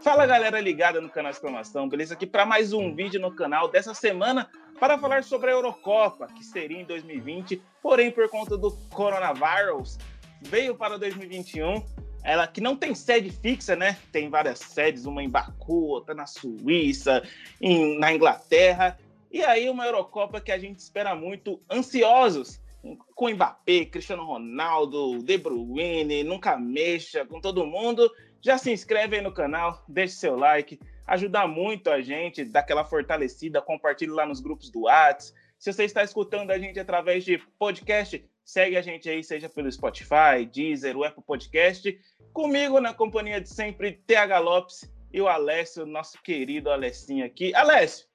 Fala galera ligada no canal Exclamação, beleza? Aqui para mais um vídeo no canal dessa semana para falar sobre a Eurocopa, que seria em 2020, porém por conta do coronavírus veio para 2021. Ela que não tem sede fixa, né? Tem várias sedes, uma em Baku, outra na Suíça, em, na Inglaterra. E aí uma Eurocopa que a gente espera muito, ansiosos com Mbappé, Cristiano Ronaldo, De Bruyne, nunca mexa com todo mundo. Já se inscreve aí no canal, deixe seu like, ajuda muito a gente, dá aquela fortalecida, compartilhe lá nos grupos do Whats. Se você está escutando a gente através de podcast, segue a gente aí, seja pelo Spotify, Deezer, o Apple Podcast. Comigo na companhia de sempre, TH Lopes e o Alessio, nosso querido Alessinho aqui. Alessio,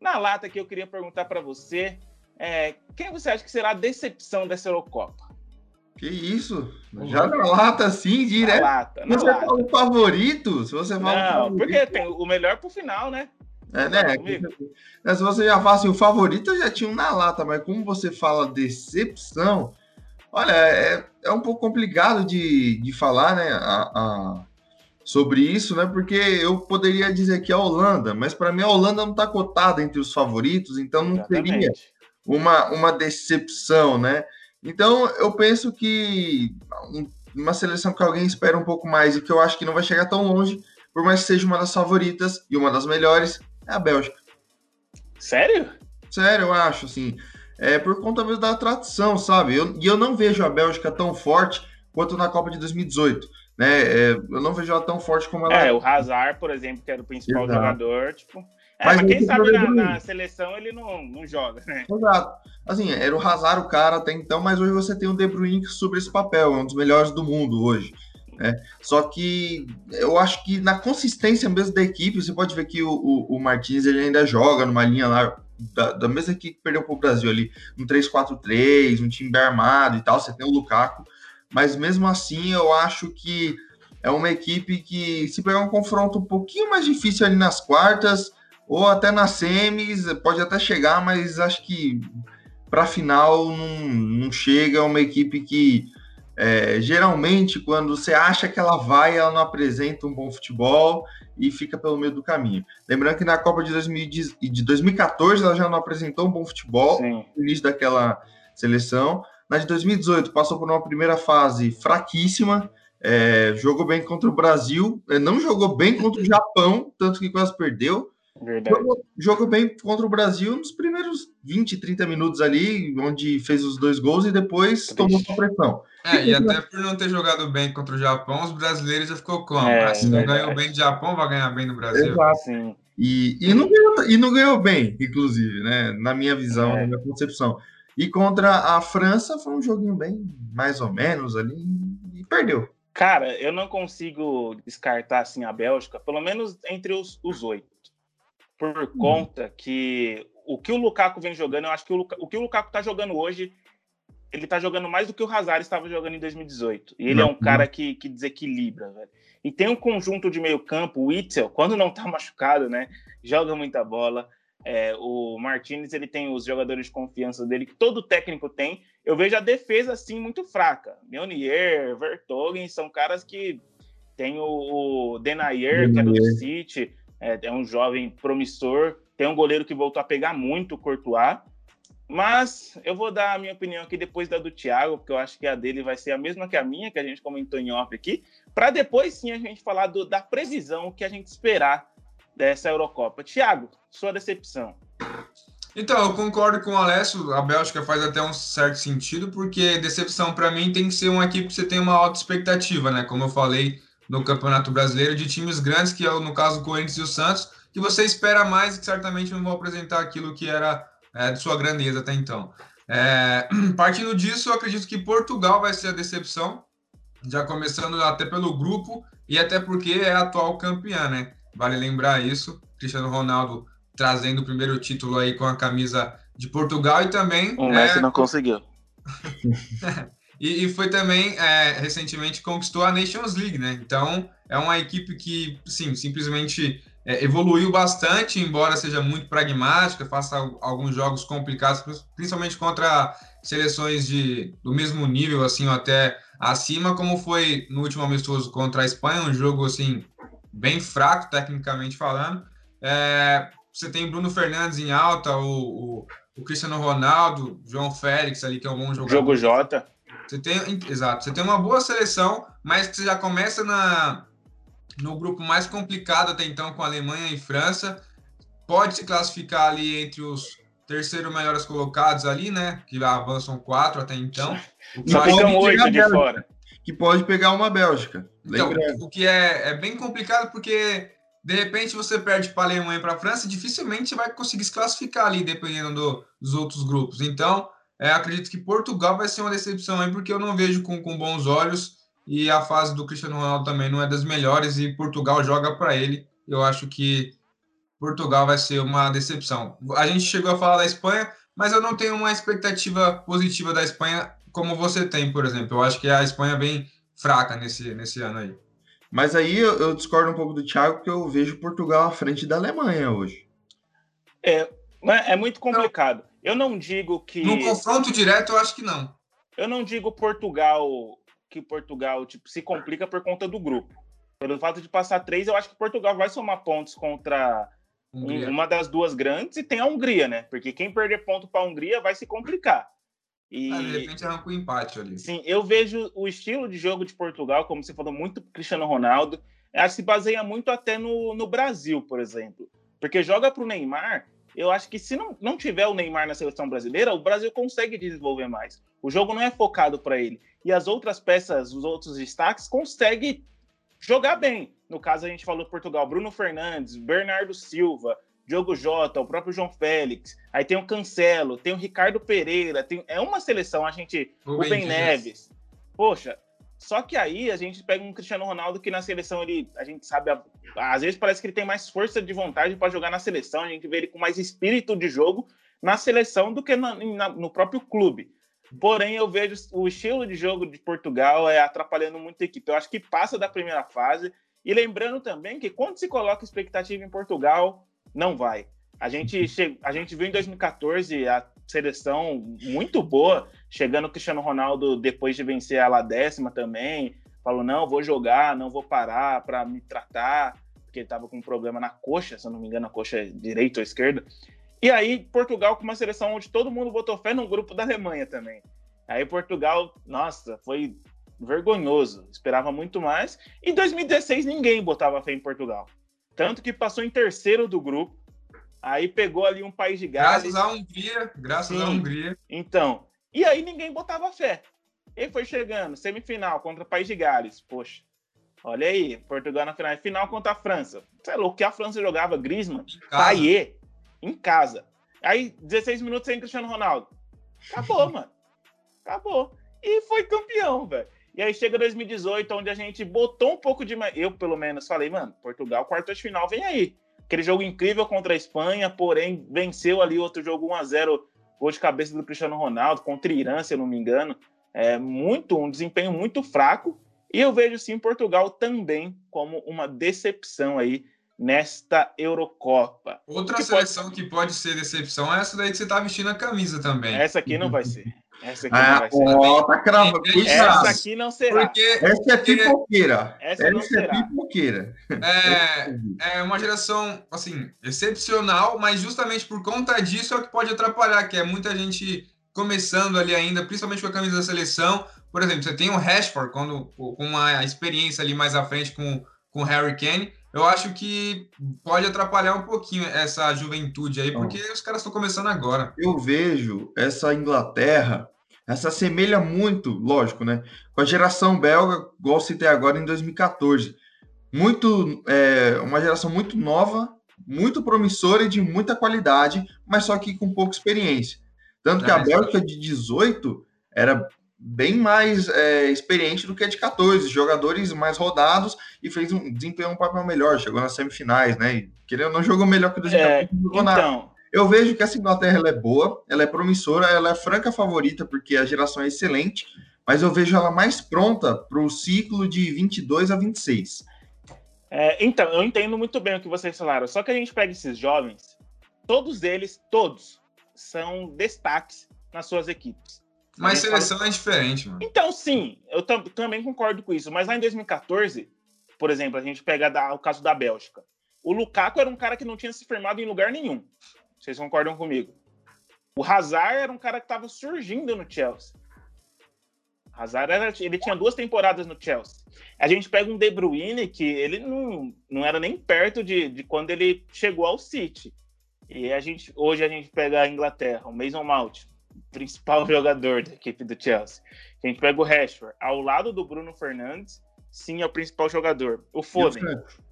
na lata que eu queria perguntar para você, é, quem você acha que será a decepção dessa Eurocopa? Que isso? Já na lata, assim, direto. Na lata, na você lata. fala o favorito? Se você fala Não, favorito... porque tem o melhor pro final, né? É, né? É, se você já fala assim, o favorito eu já tinha um na lata, mas como você fala decepção, olha, é, é um pouco complicado de, de falar, né? A, a, sobre isso, né? Porque eu poderia dizer que a Holanda, mas para mim a Holanda não está cotada entre os favoritos, então não Exatamente. seria uma, uma decepção, né? Então, eu penso que uma seleção que alguém espera um pouco mais e que eu acho que não vai chegar tão longe, por mais que seja uma das favoritas e uma das melhores, é a Bélgica. Sério? Sério, eu acho, assim. É por conta mesmo da tradição, sabe? Eu, e eu não vejo a Bélgica tão forte quanto na Copa de 2018. Né? É, eu não vejo ela tão forte como ela é. É, o Hazard, por exemplo, que era o principal Exato. jogador, tipo, é, mas, mas quem sabe na, na, seleção ele não, não joga, né? Exato. Assim, era o Hazard o cara até então, mas hoje você tem o De Bruyne que sobre esse papel, é um dos melhores do mundo hoje. Né? Só que eu acho que na consistência mesmo da equipe, você pode ver que o, o, o Martins ele ainda joga numa linha lá da, da mesma equipe que perdeu para o Brasil ali, um 3-4-3, um time bem armado e tal, você tem o Lukaku, mas mesmo assim eu acho que é uma equipe que se pegar um confronto um pouquinho mais difícil ali nas quartas, ou até na semis, pode até chegar, mas acho que para final não, não chega. É uma equipe que é, geralmente, quando você acha que ela vai, ela não apresenta um bom futebol e fica pelo meio do caminho. Lembrando que na Copa de, 2000, de 2014 ela já não apresentou um bom futebol Sim. no início daquela seleção. Na de 2018 passou por uma primeira fase fraquíssima, é, jogou bem contra o Brasil, é, não jogou bem contra o Japão, tanto que quase perdeu. Jogou, jogou, bem contra o Brasil nos primeiros 20, 30 minutos ali, onde fez os dois gols e depois tomou sua pressão. É, e até por não ter jogado bem contra o Japão, os brasileiros já ficou como? É, se não ganhou bem do Japão, vai ganhar bem no Brasil. Exato. Sim. E, e, não ganhou, e não ganhou bem, inclusive, né? Na minha visão, é. na minha concepção. E contra a França foi um joguinho bem mais ou menos ali e perdeu. Cara, eu não consigo descartar assim a Bélgica, pelo menos entre os, os oito por hum. conta que o que o Lukaku vem jogando, eu acho que o, o que o Lukaku tá jogando hoje, ele tá jogando mais do que o Hazard estava jogando em 2018. E ele é um cara que, que desequilibra, velho. E tem um conjunto de meio campo, o Itzel, quando não tá machucado, né, joga muita bola. É, o Martinez, ele tem os jogadores de confiança dele, que todo técnico tem. Eu vejo a defesa, assim, muito fraca. Meunier, Vertogen, são caras que tem o, o Denayer, que é do City, é, é um jovem promissor, tem um goleiro que voltou a pegar muito o Courtois, mas eu vou dar a minha opinião aqui depois da do Thiago, porque eu acho que a dele vai ser a mesma que a minha, que a gente comentou em off aqui, para depois sim a gente falar do, da previsão que a gente esperar dessa Eurocopa. Thiago, sua decepção. Então, eu concordo com o Alessio, a Bélgica faz até um certo sentido, porque decepção para mim tem que ser uma equipe que você tem uma alta expectativa, né? Como eu falei, no Campeonato Brasileiro de times grandes, que é no caso o Corinthians e o Santos, que você espera mais e que certamente não vão apresentar aquilo que era é, de sua grandeza até então. É, partindo disso, eu acredito que Portugal vai ser a decepção, já começando até pelo grupo e até porque é a atual campeã, né? Vale lembrar isso. Cristiano Ronaldo trazendo o primeiro título aí com a camisa de Portugal e também. O Messi é... não conseguiu. E, e foi também, é, recentemente, conquistou a Nations League, né? Então, é uma equipe que, sim, simplesmente é, evoluiu bastante, embora seja muito pragmática, faça alguns jogos complicados, principalmente contra seleções de, do mesmo nível, assim, ou até acima, como foi no último amistoso contra a Espanha, um jogo, assim, bem fraco, tecnicamente falando. É, você tem Bruno Fernandes em alta, o, o, o, Cristiano Ronaldo, João Félix ali, que é um bom jogador. Jogo J. Você tem, exato, você tem uma boa seleção, mas você já começa na, no grupo mais complicado até então, com Alemanha e França. Pode se classificar ali entre os terceiro melhores colocados ali, né? Que avançam quatro até então. O que ficam oito de fora. Que pode pegar uma Bélgica. Então, o que é, é bem complicado porque de repente você perde para a Alemanha e para a França, dificilmente vai conseguir se classificar ali, dependendo do, dos outros grupos. Então, é, acredito que Portugal vai ser uma decepção aí, porque eu não vejo com, com bons olhos e a fase do Cristiano Ronaldo também não é das melhores e Portugal joga para ele. Eu acho que Portugal vai ser uma decepção. A gente chegou a falar da Espanha, mas eu não tenho uma expectativa positiva da Espanha como você tem, por exemplo. Eu acho que a Espanha é bem fraca nesse, nesse ano aí. Mas aí eu, eu discordo um pouco do Thiago, porque eu vejo Portugal à frente da Alemanha hoje. É, é muito complicado. Eu não digo que. No confronto direto, eu acho que não. Eu não digo Portugal que Portugal tipo, se complica por conta do grupo. Pelo fato de passar três, eu acho que Portugal vai somar pontos contra Hungria. uma das duas grandes e tem a Hungria, né? Porque quem perder ponto para a Hungria vai se complicar. E, ah, de repente arranca um empate ali. Sim, eu vejo o estilo de jogo de Portugal, como você falou, muito Cristiano Ronaldo. Ela se baseia muito até no, no Brasil, por exemplo. Porque joga para o Neymar, eu acho que se não, não tiver o Neymar na seleção brasileira, o Brasil consegue desenvolver mais. O jogo não é focado para ele. E as outras peças, os outros destaques, conseguem jogar bem. No caso, a gente falou Portugal, Bruno Fernandes, Bernardo Silva, Diogo Jota, o próprio João Félix, aí tem o Cancelo, tem o Ricardo Pereira, tem, é uma seleção, a gente. O, Ben Neves. Poxa, só que aí a gente pega um Cristiano Ronaldo que na seleção ele, a gente sabe, às vezes parece que ele tem mais força de vontade para jogar na seleção, a gente vê ele com mais espírito de jogo na seleção do que na, no próprio clube. Porém, eu vejo o estilo de jogo de Portugal é atrapalhando muito a equipe. Eu acho que passa da primeira fase. E lembrando também que quando se coloca expectativa em Portugal, não vai. A gente, che... a gente viu em 2014 a seleção muito boa, chegando o Cristiano Ronaldo depois de vencer a décima também. Falou: não, vou jogar, não vou parar para me tratar, porque ele estava com um problema na coxa, se eu não me engano, a coxa é direita ou esquerda. E aí, Portugal com uma seleção onde todo mundo botou fé no grupo da Alemanha também. Aí, Portugal, nossa, foi vergonhoso. Esperava muito mais. Em 2016, ninguém botava fé em Portugal. Tanto que passou em terceiro do grupo. Aí pegou ali um país de Gales. Graças à Hungria. Graças Sim. à Hungria. Então. E aí ninguém botava fé. Ele foi chegando, semifinal contra o país de Gales. Poxa, olha aí, Portugal na final. Final contra a França. Você é louco, que a França jogava Griezmann, Payet, em casa. Aí, 16 minutos sem Cristiano Ronaldo. Acabou, mano. Acabou. E foi campeão, velho. E aí chega 2018, onde a gente botou um pouco de. Eu, pelo menos, falei, mano, Portugal, quarta de final, vem aí. Aquele jogo incrível contra a Espanha, porém, venceu ali outro jogo 1x0, gol de cabeça do Cristiano Ronaldo, contra Irã, se eu não me engano. É muito, um desempenho muito fraco. E eu vejo sim Portugal também como uma decepção aí nesta Eurocopa. Outra que seleção pode... que pode ser decepção é essa daí que você tá vestindo a camisa também. Essa aqui não vai ser. Essa aqui ah, não vai ser. Ó, tá cravando. Essa aqui não será. Porque, essa é pipoqueira. Essa, essa é pipoqueira. É, é uma geração, assim, excepcional, mas justamente por conta disso é o que pode atrapalhar, que é muita gente começando ali ainda, principalmente com a camisa da seleção. Por exemplo, você tem o Rashford, quando, com uma experiência ali mais à frente com, com o Harry Kane, eu acho que pode atrapalhar um pouquinho essa juventude aí, porque os caras estão começando agora. Eu vejo essa Inglaterra, essa assemelha muito, lógico, né? Com a geração belga, igual citei agora em 2014. Muito, é, uma geração muito nova, muito promissora e de muita qualidade, mas só que com pouca experiência. Tanto que a Bélgica de 18 era bem mais é, experiente do que a de 14, jogadores mais rodados e fez um desempenho um papel melhor, chegou nas semifinais, né? E, querendo não jogou melhor que o 2014, é, então... Eu vejo que essa Inglaterra ela é boa, ela é promissora, ela é franca favorita porque a geração é excelente, mas eu vejo ela mais pronta para o ciclo de 22 a 26. É, então, eu entendo muito bem o que vocês falaram, só que a gente pega esses jovens, todos eles, todos, são destaques nas suas equipes Mas seleção fala... é diferente, mano. Então, sim, eu também concordo com isso. Mas lá em 2014, por exemplo, a gente pega da, o caso da Bélgica. O Lukaku era um cara que não tinha se firmado em lugar nenhum. Vocês concordam comigo? O Hazard era um cara que estava surgindo no Chelsea. Hazard era, ele tinha duas temporadas no Chelsea. A gente pega um De Bruyne que ele não, não era nem perto de, de quando ele chegou ao City. E a gente, hoje a gente pega a Inglaterra, o Mason Mount, principal jogador da equipe do Chelsea. A gente pega o Rashford, ao lado do Bruno Fernandes, sim, é o principal jogador. O Foden.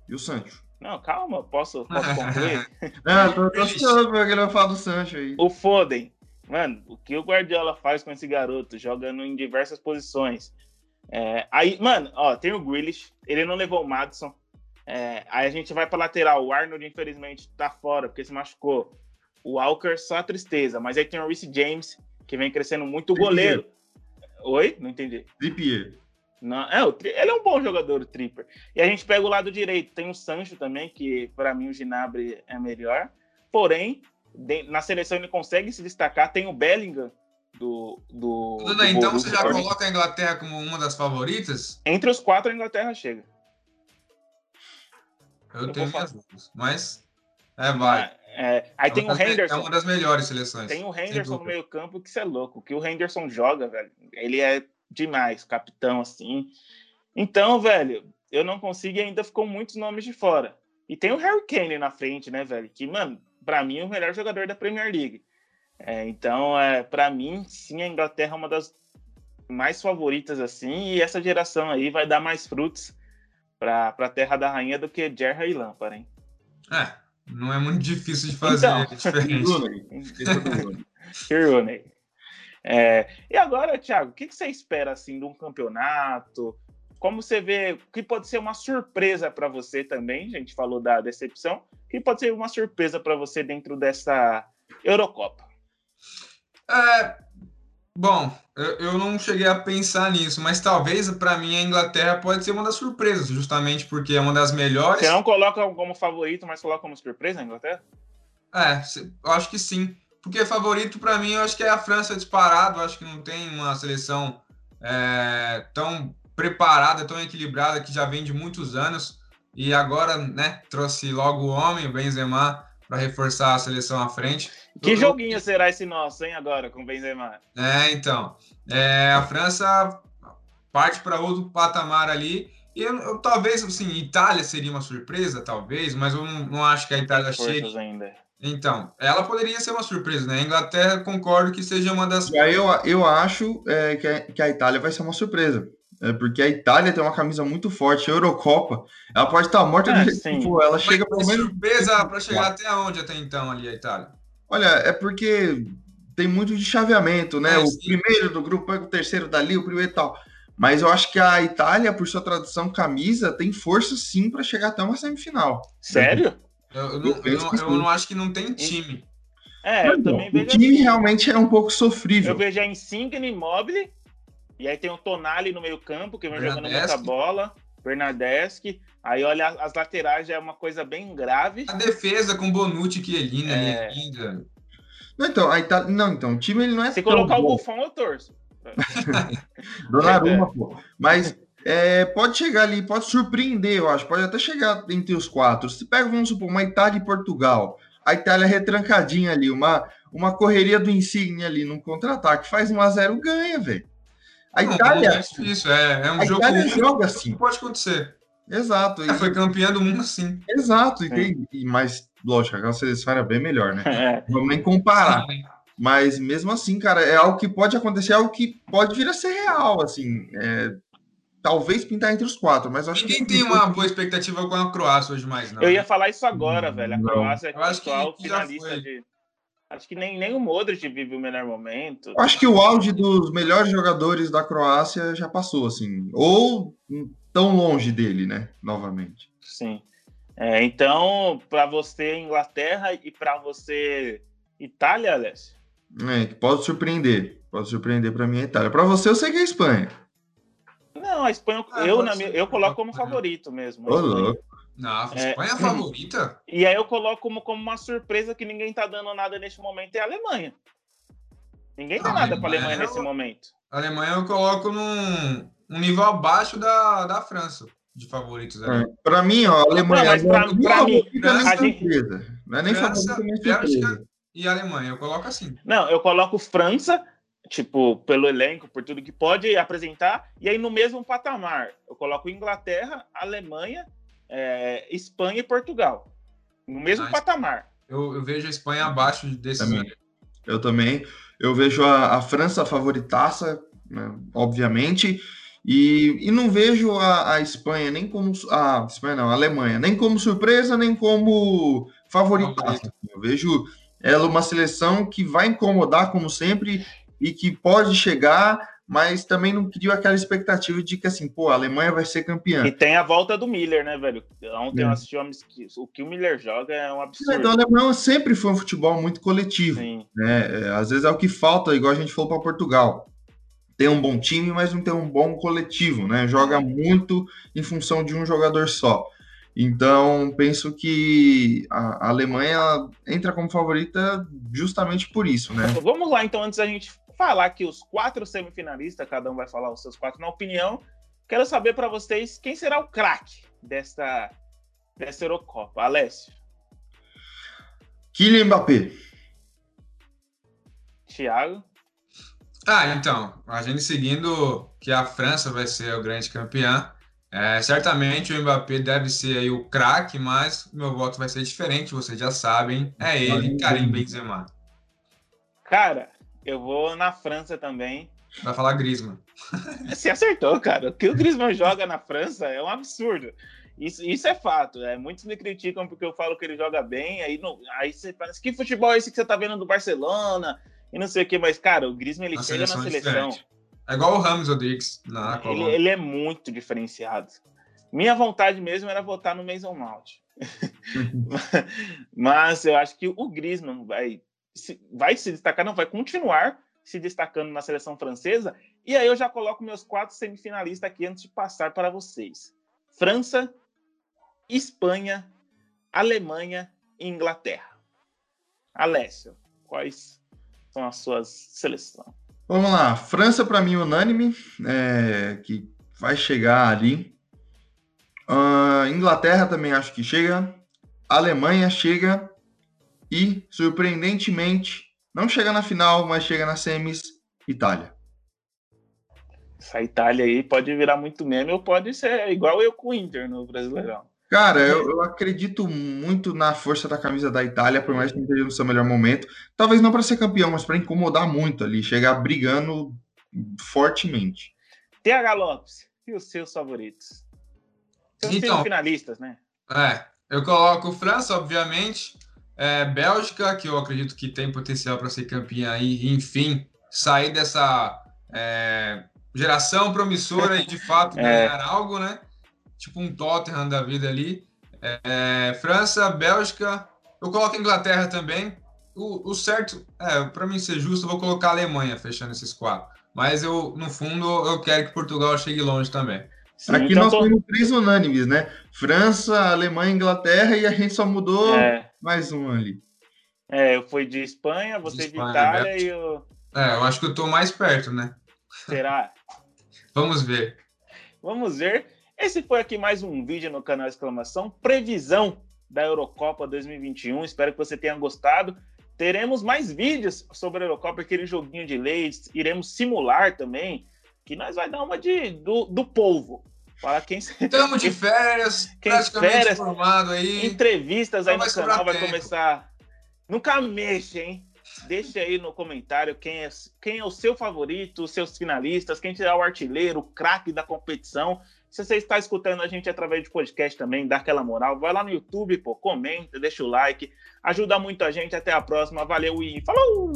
E o Sancho? Não, calma, posso, posso concluir? Não, tô, tô esperando porque ele vai falar do Sancho aí. O Foden. Mano, o que o Guardiola faz com esse garoto, jogando em diversas posições. É, aí, mano, ó, tem o Grealish, ele não levou o Madison. É, aí a gente vai pra lateral. O Arnold, infelizmente, tá fora, porque se machucou. O Walker, só a tristeza. Mas aí tem o Reece James, que vem crescendo muito. O goleiro. Oi? Não entendi. Trippier. Não, é, o, ele é um bom jogador, o Tripper. E a gente pega o lado direito. Tem o Sancho também, que para mim o Ginabre é melhor. Porém, de, na seleção ele consegue se destacar. Tem o Bellingham, do. do, Duda, do então você já coloca a Inglaterra como uma das favoritas? Entre os quatro, a Inglaterra chega. Eu, eu tenho minhas dúvidas, mas. É, vai. É, aí é tem o Henderson. É uma das melhores seleções. Tem o Henderson no meio-campo, que isso é louco. Que o Henderson joga, velho. Ele é demais, capitão, assim. Então, velho, eu não consigo e ainda ficou muitos nomes de fora. E tem o Harry Kane na frente, né, velho? Que, mano, pra mim é o melhor jogador da Premier League. É, então, é, para mim, sim, a Inglaterra é uma das mais favoritas, assim, e essa geração aí vai dar mais frutos para a Terra da Rainha do que Gerra e Lampard, hein? É, não é muito difícil de fazer então, diferente. é, e agora, Thiago, o que, que você espera assim de um campeonato? Como você vê que pode ser uma surpresa para você também? A gente falou da decepção. Que pode ser uma surpresa para você dentro dessa Eurocopa? É, bom, eu, não cheguei a pensar nisso, mas talvez para mim a Inglaterra pode ser uma das surpresas, justamente porque é uma das melhores. Você não coloca como favorito, mas coloca como surpresa a Inglaterra? É, eu acho que sim. Porque favorito para mim, eu acho que é a França disparado. Eu acho que não tem uma seleção é, tão preparada, tão equilibrada, que já vem de muitos anos. E agora, né, trouxe logo o homem, o Benzema, para reforçar a seleção à frente. Que joguinho será esse nosso, hein, agora, com o Benzema? É, então. É, a França parte para outro patamar ali. E eu, eu, talvez, assim, Itália seria uma surpresa, talvez, mas eu não, não acho que a Itália chegue. Ainda. Então, ela poderia ser uma surpresa, né? A Inglaterra, concordo que seja uma das. Eu, eu acho é, que, a, que a Itália vai ser uma surpresa. É porque a Itália tem uma camisa muito forte, a Eurocopa, ela pode estar morta é, de tipo, ela chega pelo menos. surpresa para chegar até onde até então ali a Itália? Olha, é porque tem muito de chaveamento, né? É, o sim. primeiro do grupo pega o terceiro dali, o primeiro e tal. Mas eu acho que a Itália, por sua tradição camisa, tem força sim para chegar até uma semifinal. Sério? Eu, eu, não, eu, não, eu não, acho que não tem time. É, eu também vejo. O time assim. realmente é um pouco sofrível. Eu vejo a Insigne Immobile, e aí tem o Tonali no meio-campo, que vem jogando muita bola. Bernardeschi. Aí olha as laterais já é uma coisa bem grave. A defesa com Bonucci e Chiellini é... ainda. Não, então, aí tá, não, então, o time ele não é Se colocar bom. o Buffon, eu torço. Donnarumma, pô. Mas é, pode chegar ali, pode surpreender, eu acho. Pode até chegar entre os quatro. Se pega, vamos supor, uma Itália e Portugal. A Itália retrancadinha ali, uma, uma correria do Insigne ali num contra-ataque, faz 1 a 0 ganha, velho. A não, Itália. É difícil, é, é um a jogo. Itália joga assim. Pode acontecer. Exato. É, foi campeã do mundo assim. Exato. E tem, e, mas, lógico, aquela seleção era bem melhor, né? É. Vamos nem comparar. Mas mesmo assim, cara, é algo que pode acontecer, é algo que pode vir a ser real, assim. É, talvez pintar entre os quatro, mas acho Ninguém que. Ninguém tem uma boa expectativa com a Croácia hoje mais, não. Eu ia falar isso agora, velho. A Croácia é atual finalista de Acho que nem, nem o Modric vive o melhor momento. Acho que o auge dos melhores jogadores da Croácia já passou, assim. Ou tão longe dele, né? Novamente. Sim. É, então, para você, Inglaterra e para você, Itália, Alessio? É, pode surpreender. Pode surpreender para mim a Itália. Para você, eu sei que é a Espanha. Não, a Espanha, ah, eu, na minha, eu coloco como favorito mesmo. Ô, louco. Não, a Espanha é, a favorita. E aí eu coloco como, como uma surpresa que ninguém tá dando nada neste momento é a Alemanha. Ninguém dá nada para a Alemanha nesse momento. A Alemanha eu coloco num um nível abaixo da, da França, de favoritos. É, para mim, ó, a Alemanha. Não, pra, é pra mim, a gente... Não é nem França, Bélgica e Alemanha. Eu coloco assim. Não, eu coloco França, tipo, pelo elenco, por tudo que pode apresentar, e aí no mesmo patamar. Eu coloco Inglaterra, Alemanha, é, Espanha e Portugal. No mesmo patamar. Eu, eu, vejo a Espanha abaixo desse. Também. Eu também. Eu vejo a, a França favoritaça, né, obviamente. E, e não vejo a, a, Espanha nem como. A Espanha não, a Alemanha, nem como surpresa, nem como favoritaça. Eu vejo ela uma seleção que vai incomodar, como sempre, e que pode chegar mas também não criou aquela expectativa de que, assim, pô, a Alemanha vai ser campeã. E tem a volta do Miller, né, velho? Ontem é. eu assisti o que o Miller joga é um absurdo. Então, a Alemanha sempre foi um futebol muito coletivo. Sim. Né? É, às vezes é o que falta, igual a gente falou para Portugal. Tem um bom time, mas não tem um bom coletivo, né? Joga muito em função de um jogador só. Então, penso que a Alemanha entra como favorita justamente por isso, né? Vamos lá, então, antes da gente falar que os quatro semifinalistas, cada um vai falar os seus quatro na opinião. Quero saber para vocês quem será o craque desta, desta Eurocopa. Alessio. Kylian Mbappé. Thiago. Ah, então, a gente seguindo que a França vai ser o grande campeão. É, certamente o Mbappé deve ser aí o craque, mas meu voto vai ser diferente, vocês já sabem. É ele, Karim Benzema. Cara, eu vou na França também. Vai falar Griezmann. Você acertou, cara. O que o Griezmann joga na França é um absurdo. Isso, isso é fato. É, muitos me criticam porque eu falo que ele joga bem. Aí, não, aí você pensa, que futebol é esse que você tá vendo do Barcelona? E não sei o que, mas, cara, o Griezmann ele chega na é seleção. É igual o Ramos Rodrigues na ele, ele é muito diferenciado. Minha vontade mesmo era votar no Mason Mount. mas eu acho que o Griezmann vai vai se destacar, não, vai continuar se destacando na seleção francesa. E aí eu já coloco meus quatro semifinalistas aqui antes de passar para vocês: França, Espanha, Alemanha e Inglaterra. Alessio, quais são as suas seleções? Vamos lá, França para mim unânime, é, que vai chegar ali. Uh, Inglaterra também acho que chega. Alemanha chega. E, surpreendentemente, não chega na final, mas chega na semis, Itália. Essa Itália aí pode virar muito meme ou pode ser igual eu com o Inter no Brasileirão. Cara, eu, eu acredito muito na força da camisa da Itália, por mais que não esteja no seu melhor momento. Talvez não para ser campeão, mas para incomodar muito ali, chegar brigando fortemente. TH Lopes, e os seus favoritos? Seus então, finalistas, né? É, eu coloco França, obviamente. É, Bélgica, que eu acredito que tem potencial para ser campeã aí, enfim, sair dessa é, geração promissora e de fato é. ganhar algo, né? Tipo um Tottenham da vida ali. É, França, Bélgica, eu coloco Inglaterra também. O, o certo, é, para mim ser justo, eu vou colocar a Alemanha fechando esses quatro. Mas eu, no fundo, eu quero que Portugal chegue longe também. Sim, Aqui então nós tô... três unânimes, né? França, Alemanha, Inglaterra e a gente só mudou é. Mais um ali. É, eu fui de Espanha, você de, Espanha, de Itália e eu. É, eu acho que eu tô mais perto, né? Será? Vamos ver. Vamos ver. Esse foi aqui mais um vídeo no canal Exclamação, previsão da Eurocopa 2021. Espero que você tenha gostado. Teremos mais vídeos sobre a Eurocopa, aquele joguinho de leis. Iremos simular também que nós vai dar uma de do, do povo. Para quem Estamos de férias, quem férias, formado aí. Entrevistas aí no canal vai tempo. começar. Nunca mexe, hein? Deixe aí no comentário quem é, quem é o seu favorito, os seus finalistas, quem será o artilheiro, o craque da competição. Se você está escutando a gente através de podcast também, dá aquela moral, vai lá no YouTube, pô, comenta, deixa o like, ajuda muito a gente. Até a próxima, valeu e falou!